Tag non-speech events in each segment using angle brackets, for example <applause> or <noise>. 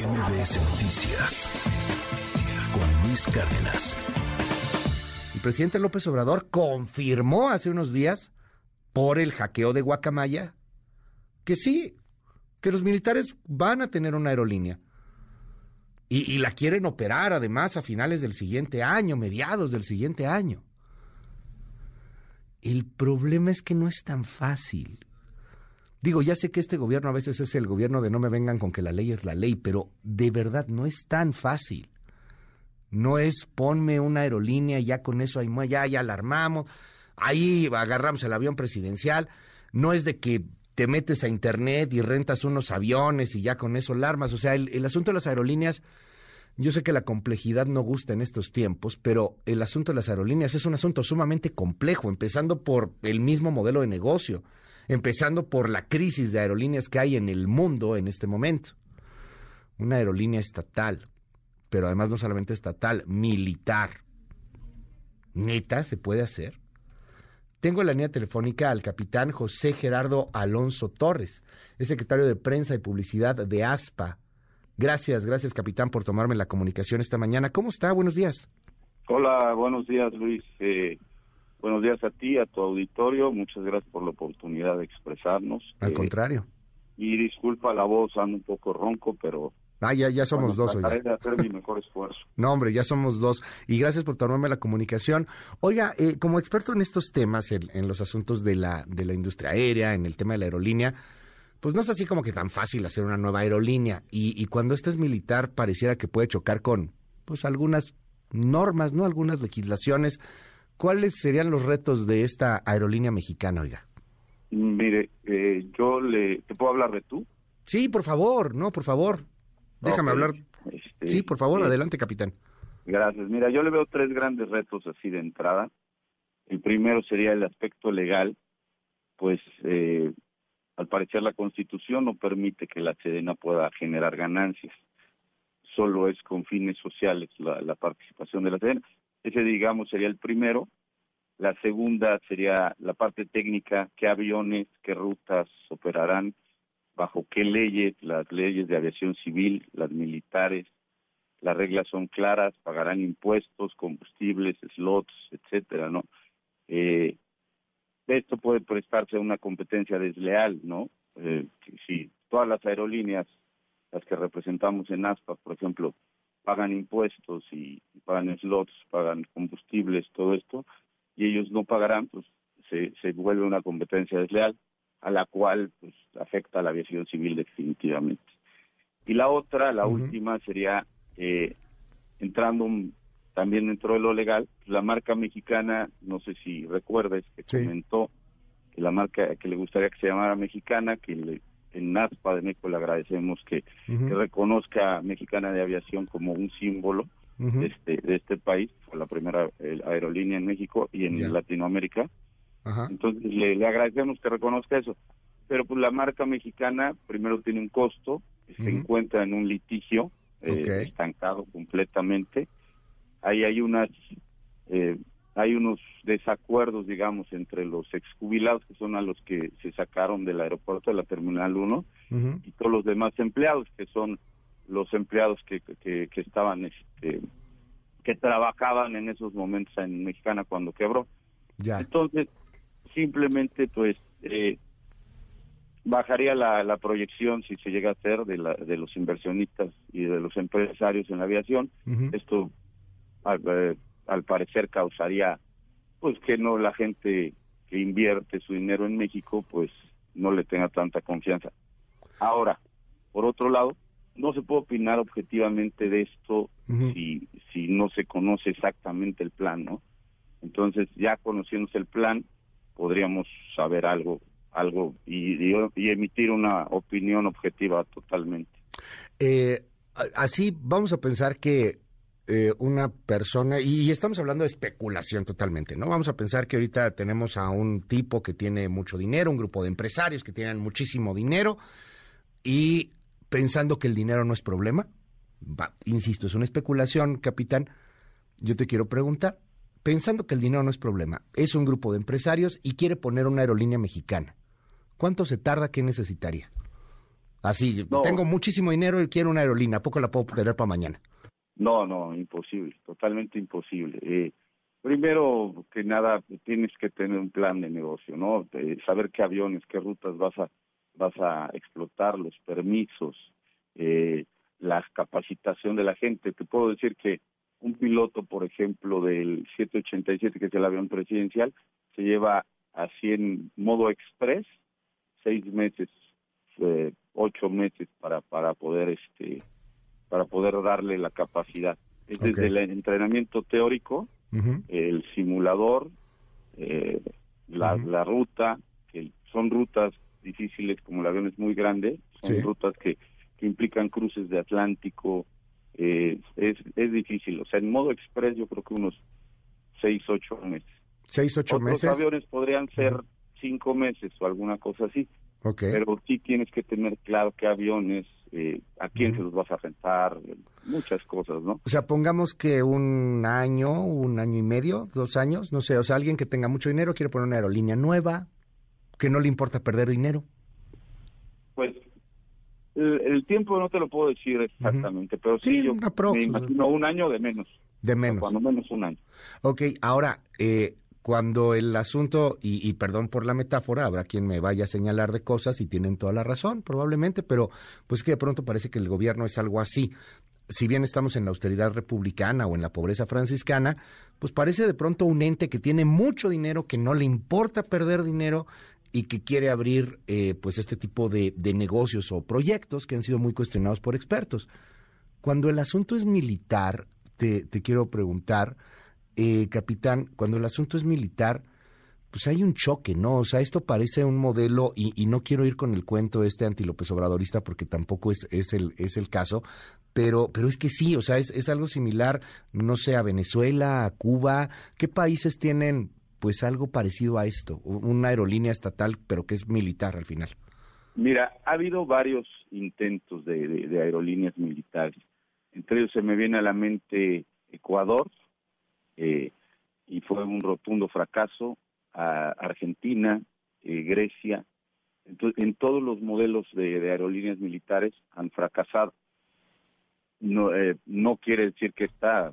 MBS Noticias con Luis Cárdenas. El presidente López Obrador confirmó hace unos días, por el hackeo de Guacamaya, que sí, que los militares van a tener una aerolínea. Y, y, la quieren operar además a finales del siguiente año, mediados del siguiente año. El problema es que no es tan fácil. Digo, ya sé que este gobierno a veces es el gobierno de no me vengan con que la ley es la ley, pero de verdad no es tan fácil. No es ponme una aerolínea ya con eso ahí, ya, ya alarmamos, ahí agarramos el avión presidencial. No es de que te metes a internet y rentas unos aviones y ya con eso alarmas. O sea, el asunto de las aerolíneas, yo sé que la complejidad no gusta en estos tiempos, pero el asunto de las aerolíneas es un asunto sumamente complejo, empezando por el mismo modelo de negocio empezando por la crisis de aerolíneas que hay en el mundo en este momento. Una aerolínea estatal, pero además no solamente estatal, militar. ¿Neta se puede hacer? Tengo en la línea telefónica al capitán José Gerardo Alonso Torres, es secretario de Prensa y Publicidad de ASPA. Gracias, gracias capitán por tomarme la comunicación esta mañana. ¿Cómo está? Buenos días. Hola, buenos días Luis. Eh, Buenos días a ti, a tu auditorio. Muchas gracias por la oportunidad de expresarnos. Al eh, contrario. Y disculpa la voz, ando un poco ronco, pero... Ah, ya, ya somos dos. Trataré de hacer mi <laughs> mejor esfuerzo. No, hombre, ya somos dos. Y gracias por tomarme la comunicación. Oiga, eh, como experto en estos temas, en, los asuntos de la, de la industria aérea, en el tema de la aerolínea, pues no es así como que tan fácil hacer una nueva aerolínea. Y, y cuando este es militar, pareciera que puede chocar con, pues, algunas normas, ¿no? Algunas legislaciones ¿Cuáles serían los retos de esta aerolínea mexicana, oiga? Mire, eh, yo le... ¿Te puedo hablar de tú? Sí, por favor, no, por favor. Déjame hablar. Este, sí, por favor, adelante, capitán. Gracias. Mira, yo le veo tres grandes retos así de entrada. El primero sería el aspecto legal, pues eh, al parecer la Constitución no permite que la Sedena pueda generar ganancias. Solo es con fines sociales la, la participación de la Sedena. Ese, digamos, sería el primero. La segunda sería la parte técnica, qué aviones, qué rutas operarán, bajo qué leyes, las leyes de aviación civil, las militares, las reglas son claras, pagarán impuestos, combustibles, slots, etcétera, ¿no? Eh, esto puede prestarse a una competencia desleal, ¿no? Eh, si todas las aerolíneas, las que representamos en ASPA, por ejemplo, pagan impuestos y, pagan slots, pagan combustibles, todo esto, y ellos no pagarán, pues se, se vuelve una competencia desleal a la cual pues afecta a la aviación civil definitivamente. Y la otra, la última, sería eh, entrando también dentro de lo legal, la marca mexicana, no sé si recuerdes que comentó que la marca que le gustaría que se llamara mexicana, que le en NASPA de México le agradecemos que, reconozca Mexicana de Aviación como un símbolo este país, fue la primera aerolínea en México y en Latinoamérica. Entonces le, agradecemos que reconozca eso. Pero pues la marca mexicana primero tiene un costo, se encuentra en un litigio eh, estancado completamente. Ahí hay unas eh, hay unos desacuerdos, digamos, entre los exjubilados, que son a los que se sacaron del aeropuerto de la Terminal 1, y todos los demás empleados, que son los empleados que, que, estaban, este, que trabajaban en esos momentos en Mexicana cuando quebró. Ya. Entonces, simplemente, pues, eh, bajaría la, la, proyección, si se llega a hacer, de, la, de los inversionistas y de los empresarios en la aviación. Esto... Eh, al parecer causaría pues que no la gente que invierte su dinero en México pues no le tenga tanta confianza. Ahora, por otro lado, no se puede opinar objetivamente de esto si, si no se conoce exactamente el plan, ¿no? Entonces, ya conociéndose el plan, podríamos saber algo algo y, y, emitir una opinión objetiva totalmente. Eh, así vamos a pensar que eh, una persona, y estamos hablando de especulación totalmente, ¿no? Vamos a pensar que ahorita tenemos a un tipo que tiene mucho dinero, un grupo de empresarios que tienen muchísimo dinero, y pensando que el dinero no es problema, insisto, es una especulación, capitán, yo te quiero preguntar, pensando que el dinero no es problema, es un grupo de empresarios y quiere poner una aerolínea mexicana, ¿cuánto se tarda? ¿Qué necesitaría? Así, tengo muchísimo dinero y quiero una aerolínea, ¿a poco la puedo tener para mañana? No, no, imposible, totalmente imposible. Eh, primero que nada, tienes que tener un plan de negocio, ¿no? saber qué aviones, qué rutas vas a, vas a explotar, los permisos, eh, la capacitación de la gente. Te puedo decir que un piloto, por ejemplo, del 787, que es el avión presidencial, se lleva así en modo express seis meses, eh, ocho meses para para poder este para poder darle la capacidad. Es desde el entrenamiento teórico, el simulador, eh, la, la ruta, que son rutas difíciles como el avión es muy grande, son rutas que, que implican cruces de Atlántico, eh, es, es difícil. O sea, en modo express yo creo que unos seis, ocho meses. ¿Seis, ocho Otros aviones podrían ser cinco meses o alguna cosa así. Pero sí tienes que tener claro qué aviones, eh, a quién se los vas a rentar, muchas cosas, ¿no? O sea, pongamos que un año, un año y medio, dos años, no sé, o sea, alguien que tenga mucho dinero quiere poner una aerolínea nueva, que no le importa perder dinero. Pues el, tiempo no te lo puedo decir exactamente, pero sí, yo me imagino un año de menos. De menos. cuando menos un año. Ok, ahora, eh, cuando el asunto, y, y, perdón por la metáfora, habrá quien me vaya a señalar de cosas y tienen toda la razón, probablemente, pero pues que de pronto parece que el gobierno es algo así. Si bien estamos en la austeridad republicana o en la pobreza franciscana, pues parece de pronto un ente que tiene mucho dinero, que no le importa perder dinero y que quiere abrir eh, pues este tipo de, negocios o proyectos que han sido muy cuestionados por expertos. Cuando el asunto es militar, te, quiero preguntar, eh, capitán, cuando el asunto es militar, pues hay un choque, ¿no? O sea, esto parece un modelo, y, no quiero ir con el cuento este anti-López Obradorista porque tampoco es, es, el, es el caso, pero, pero es que sí, o sea, es, es algo similar, no sé, a Venezuela, a Cuba, ¿qué países tienen pues algo parecido a esto, una aerolínea estatal, pero que es militar al final. Mira, ha habido varios intentos de, aerolíneas militares. Entre ellos se me viene a la mente Ecuador, eh, y fue un rotundo fracaso, a Argentina, eh, Grecia. Entonces, en todos los modelos de, aerolíneas militares han fracasado. No, eh, no quiere decir que está,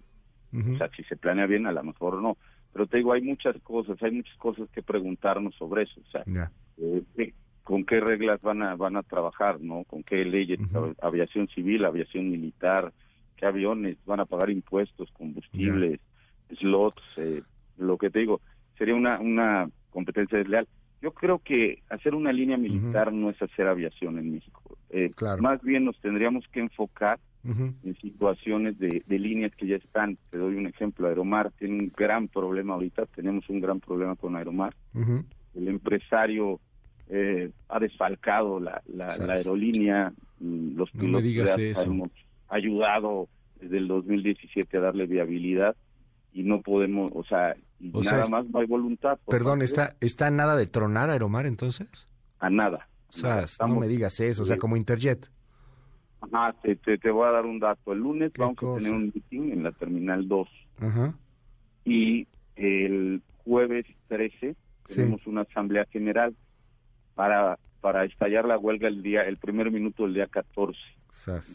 o sea, si se planea bien, a lo mejor no pero te digo, hay muchas cosas, hay muchas cosas que preguntarnos sobre eso, o sea, eh, con qué reglas van a van a trabajar, ¿no? Con qué leyes, aviación civil, aviación militar, qué aviones van a pagar impuestos, combustibles, slots, eh, lo que te digo, sería una una competencia desleal. Yo creo que hacer una línea militar no es hacer aviación en México. Eh, Más bien nos tendríamos que enfocar en situaciones de, líneas que ya están. Te doy un ejemplo, Aeromar tiene un gran problema ahorita, tenemos un gran problema con Aeromar. El empresario eh, ha desfalcado la, la, aerolínea, mm, los pilotos hemos ayudado desde el 2017 a darle viabilidad y no podemos, o sea, nada más no hay voluntad. Perdón, ¿está, ¿está nada de tronar Aeromar entonces? A nada. O sea, no me digas eso, o sea, como Interjet. Ajá, te, te, voy a dar un dato. El lunes vamos a tener un meeting en la Terminal 2. Ajá. Y el jueves 13 tenemos una asamblea general para para estallar la huelga el día el primer minuto del día 14.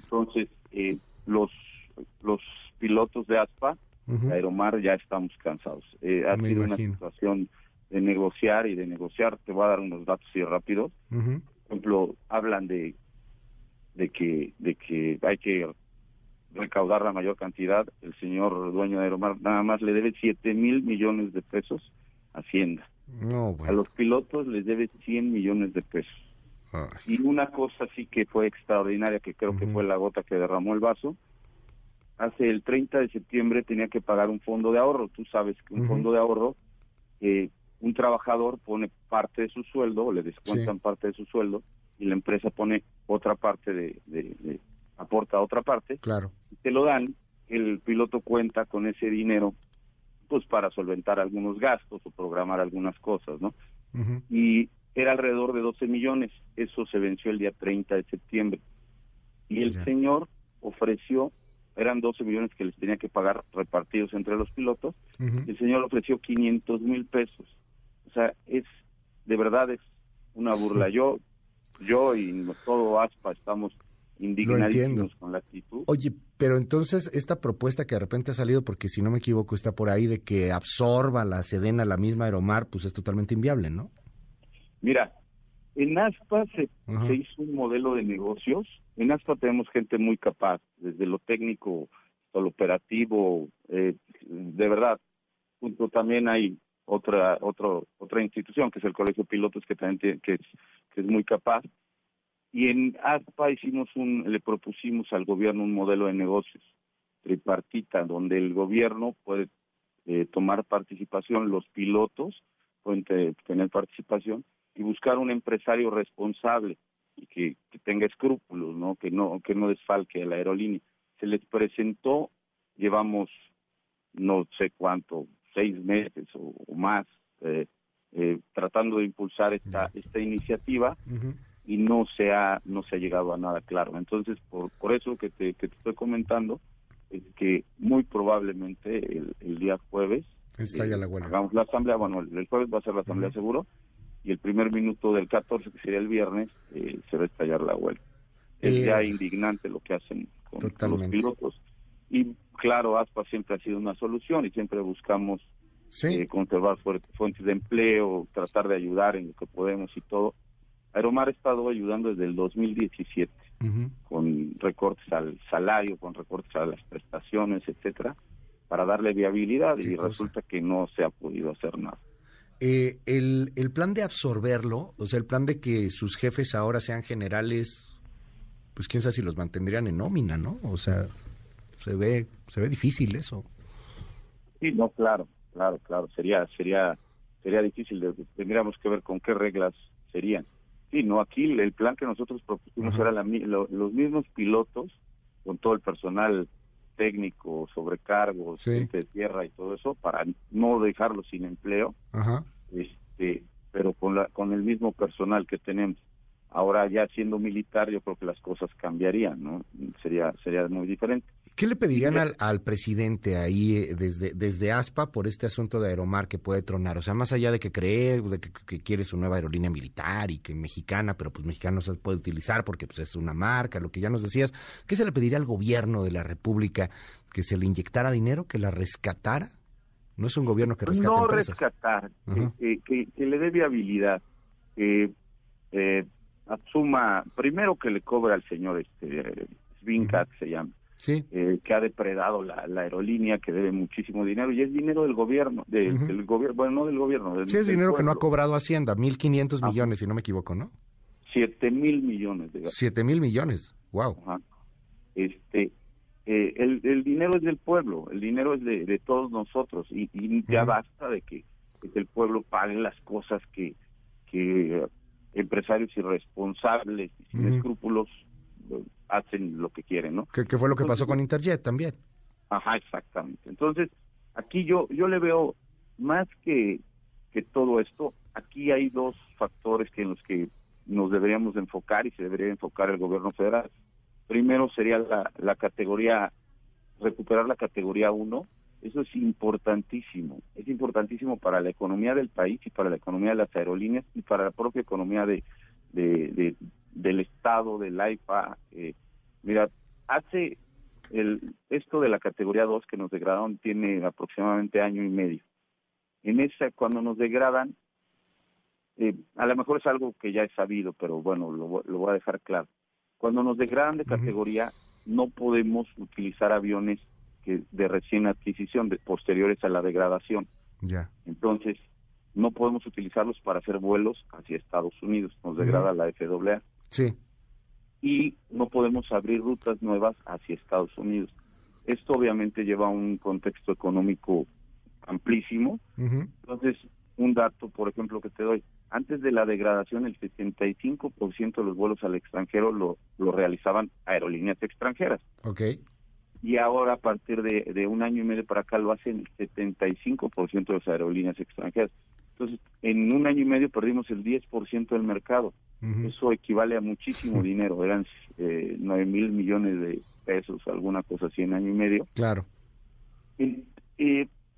Entonces, eh, los los pilotos de ASPA, de Aeromar, ya estamos cansados. Eh, ha sido una situación de negociar y de negociar. Te voy a dar unos datos así rápidos. Por ejemplo, hablan de de que de que hay que recaudar la mayor cantidad. El señor dueño de Aeromar nada más le debe 7 mil millones de pesos a Hacienda. A los pilotos les debe 100 millones de pesos. Y una cosa sí que fue extraordinaria, que creo que fue la gota que derramó el vaso, hace el 30 de septiembre tenía que pagar un fondo de ahorro. Tú sabes que un fondo de ahorro, eh, un trabajador pone parte de su sueldo, le descuentan parte de su sueldo, y la empresa pone otra parte de, aporta otra parte, claro. y te lo dan, el piloto cuenta con ese dinero pues para solventar algunos gastos o programar algunas cosas, ¿no? Y era alrededor de 12 millones, eso se venció el día 30 de septiembre. Y el señor ofreció, eran 12 millones que les tenía que pagar repartidos entre los pilotos, el señor ofreció 500 mil pesos. O sea, es, de verdad es una burla. <laughs> Yo yo y todo ASPA estamos indignadísimos con la actitud. Oye, pero entonces esta propuesta que de repente ha salido, porque si no me equivoco está por ahí, de que absorba la Sedena la misma Aeromar, pues es totalmente inviable, ¿no? Mira, en ASPA se, hizo un modelo de negocios. En ASPA tenemos gente muy capaz, desde lo técnico hasta lo operativo. Eh, de verdad, junto también hay otra otro, otra institución que es el Colegio de Pilotos que también que, es, que es muy capaz y en ASPA hicimos un, le propusimos al gobierno un modelo de negocios tripartita, donde el gobierno puede eh, tomar participación, los pilotos pueden tener participación y buscar un empresario responsable y que, tenga escrúpulos, ¿no? Que no que no desfalque a la aerolínea. Se les presentó, llevamos no sé cuánto, seis meses o, más eh, eh, tratando de impulsar esta esta iniciativa y no se ha no se ha llegado a nada claro. Entonces por por eso que te, que te estoy comentando es que muy probablemente el, día jueves Está ya la eh, hagamos la asamblea bueno el, jueves va a ser la asamblea seguro y el primer minuto del 14 que sería el viernes eh, se va a estallar la huelga. Es eh, ya indignante lo que hacen con, los pilotos. Y claro ASPA siempre ha sido una solución y siempre buscamos conservar fuentes de empleo tratar de ayudar en lo que podemos y todo Aeromar ha estado ayudando desde el 2017 con recortes al salario, con recortes a las prestaciones, etcétera, para darle viabilidad y resulta que no se ha podido hacer nada. Eh, el, el plan de absorberlo, o sea, el plan de que sus jefes ahora sean generales, pues quién sabe si los mantendrían en nómina, ¿no? O sea, se ve se ve difícil eso. Sí, no, claro, claro, claro, sería sería sería difícil, tendríamos que ver con qué reglas serían. Sí, no, aquí el plan que nosotros propusimos era la, los mismos pilotos con todo el personal técnico, sobrecargos, de tierra y todo eso, para no dejarlos sin empleo, este pero con, la, con el mismo personal que tenemos. Ahora ya siendo militar yo creo que las cosas cambiarían, ¿no? Sería, sería muy diferente. ¿Qué le pedirían al, al, presidente ahí eh, desde, desde ASPA por este asunto de Aeromar que puede tronar? O sea, más allá de que cree, de que, quiere su nueva aerolínea militar y que mexicana, pero pues mexicana no se puede utilizar porque pues es una marca, lo que ya nos decías, ¿qué se le pediría al gobierno de la República? ¿Que se le inyectara dinero, que la rescatara? No es un gobierno que rescate No empresas. rescatar, que, que, le dé viabilidad, que eh, asuma, primero que le cobre al señor este Svinkat, se llama, sí. Eh, que ha depredado la, aerolínea, que debe muchísimo dinero, y es dinero del gobierno, del gobierno, bueno, no del gobierno. sí, es dinero que no ha cobrado Hacienda, 1.500 millones, si no me equivoco, ¿no? Siete mil millones. De Siete mil millones, wow. Este, eh, el, el, dinero es del pueblo, el dinero es de, todos nosotros, y, ya basta de que, el pueblo pague las cosas que, que empresarios irresponsables y sin escrúpulos hacen lo que quieren, ¿no? ¿Qué, fue lo que pasó con Interjet también? Ajá, exactamente. Entonces, aquí yo yo le veo más que, que todo esto, aquí hay dos factores que en los que nos deberíamos enfocar y se debería enfocar el gobierno federal. Primero sería la, la categoría, recuperar la categoría 1, eso es importantísimo, es importantísimo para la economía del país y para la economía de las aerolíneas y para la propia economía de, de, del Estado, del AIFA. Eh, mira, hace el, esto de la categoría 2 que nos degradaron tiene aproximadamente año y medio. En esa, cuando nos degradan, eh, a lo mejor es algo que ya he sabido, pero bueno, lo, lo voy a dejar claro. Cuando nos degradan de categoría, no podemos utilizar aviones que de recién adquisición, de, posteriores a la degradación. Ya. Entonces, no podemos utilizarlos para hacer vuelos hacia Estados Unidos, nos degrada la FAA. Sí. Y no podemos abrir rutas nuevas hacia Estados Unidos. Esto obviamente lleva a un contexto económico amplísimo. Entonces, un dato, por ejemplo, que te doy, antes de la degradación, el 75% de los vuelos al extranjero lo, lo realizaban aerolíneas extranjeras. Ok. Y ahora, a partir de, de un año y medio para acá, lo hacen el 75% de las aerolíneas extranjeras. Entonces, en un año y medio perdimos el 10% del mercado. Eso equivale a muchísimo dinero. Eran eh, 9 mil millones de pesos, alguna cosa así en año y medio. Claro. Y,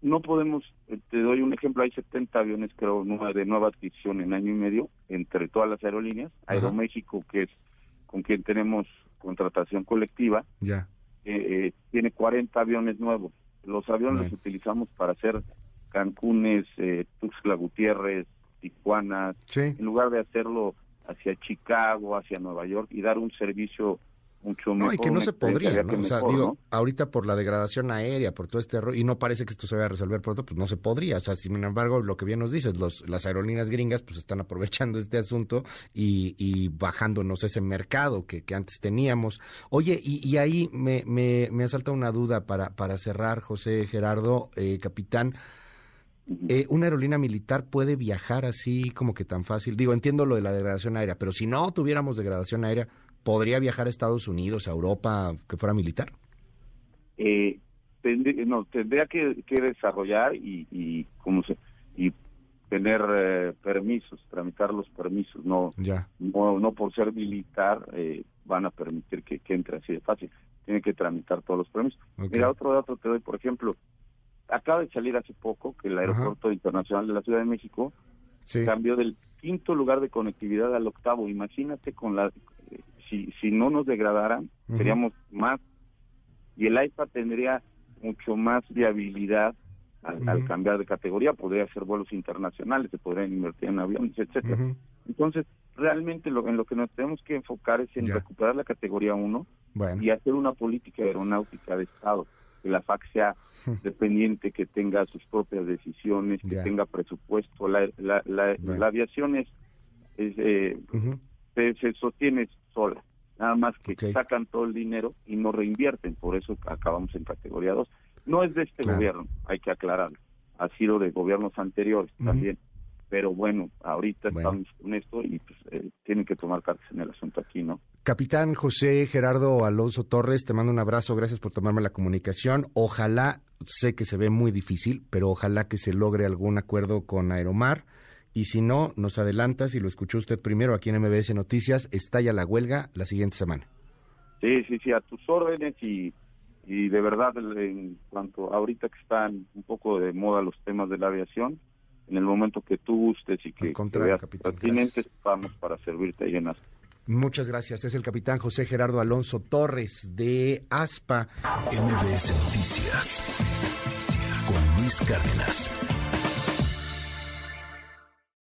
no podemos, eh, te doy un ejemplo, hay 70 aviones creo de nueva adquisición en año y medio entre todas las aerolíneas, Aeroméxico que es con quien tenemos contratación colectiva, ya. Eh, tiene 40 aviones nuevos. Los aviones los utilizamos para hacer Cancunes, eh, Tuxtla Gutiérrez, Tijuana, en lugar de hacerlo hacia Chicago, hacia Nueva York y dar un servicio mucho mejor. No, y que no se podría, ¿no? O sea, digo, ahorita por la degradación aérea, por todo este error, y no parece que esto se vaya a resolver pronto, pues no se podría. O sea, sin embargo, lo que bien nos dices, los, las aerolíneas gringas pues están aprovechando este asunto y, y bajándonos ese mercado que, que antes teníamos. Oye, y, y ahí me, me, me asalta una duda para, para cerrar, José Gerardo, eh, capitán. Eh, ¿Una aerolínea militar puede viajar así como que tan fácil? Digo, entiendo lo de la degradación aérea, pero si no tuviéramos degradación aérea, ¿podría viajar a Estados Unidos, a Europa, que fuera militar? Eh, no, tendría que, desarrollar y, y, se, y tener eh, permisos, tramitar los permisos. No, ya. no, no por ser militar eh, van a permitir que, entre así de fácil. Tiene que tramitar todos los permisos. Mira, otro dato te doy, por ejemplo, acaba de salir hace poco que el Aeropuerto Internacional de la Ciudad de México cambió del quinto lugar de conectividad al octavo. Imagínate con la si si no nos degradaran seríamos más y el AIPA tendría mucho más viabilidad al, cambiar de categoría, podría hacer vuelos internacionales, se podrían invertir en aviones, etcétera. Entonces, realmente lo en lo que nos tenemos que enfocar es en recuperar la categoría 1 y hacer una política aeronáutica de Estado que la FAC sea dependiente, que tenga sus propias decisiones, que tenga presupuesto. La, la, la, aviación es, eh, se, sostiene sola, nada más que sacan todo el dinero y no reinvierten, por eso acabamos en categoría 2. No es de este gobierno, hay que aclararlo, ha sido de gobiernos anteriores también. Pero bueno, ahorita estamos con esto y pues, eh, tienen que tomar cartas en el asunto aquí, ¿no? Capitán José Gerardo Alonso Torres, te mando un abrazo, gracias por tomarme la comunicación. Ojalá, sé que se ve muy difícil, pero ojalá que se logre algún acuerdo con Aeromar. Y si no, nos adelantas y lo escuchó usted primero aquí en MBS Noticias, estalla la huelga la siguiente semana. Sí, sí, sí, a tus órdenes y, y de verdad, en cuanto ahorita que están un poco de moda los temas de la aviación, en el momento que tú gustes y que, veas pertinentes, vamos para servirte ahí en ASPA. Muchas gracias. Es el capitán José Gerardo Alonso Torres de ASPA. MBS Noticias con Luis Cárdenas.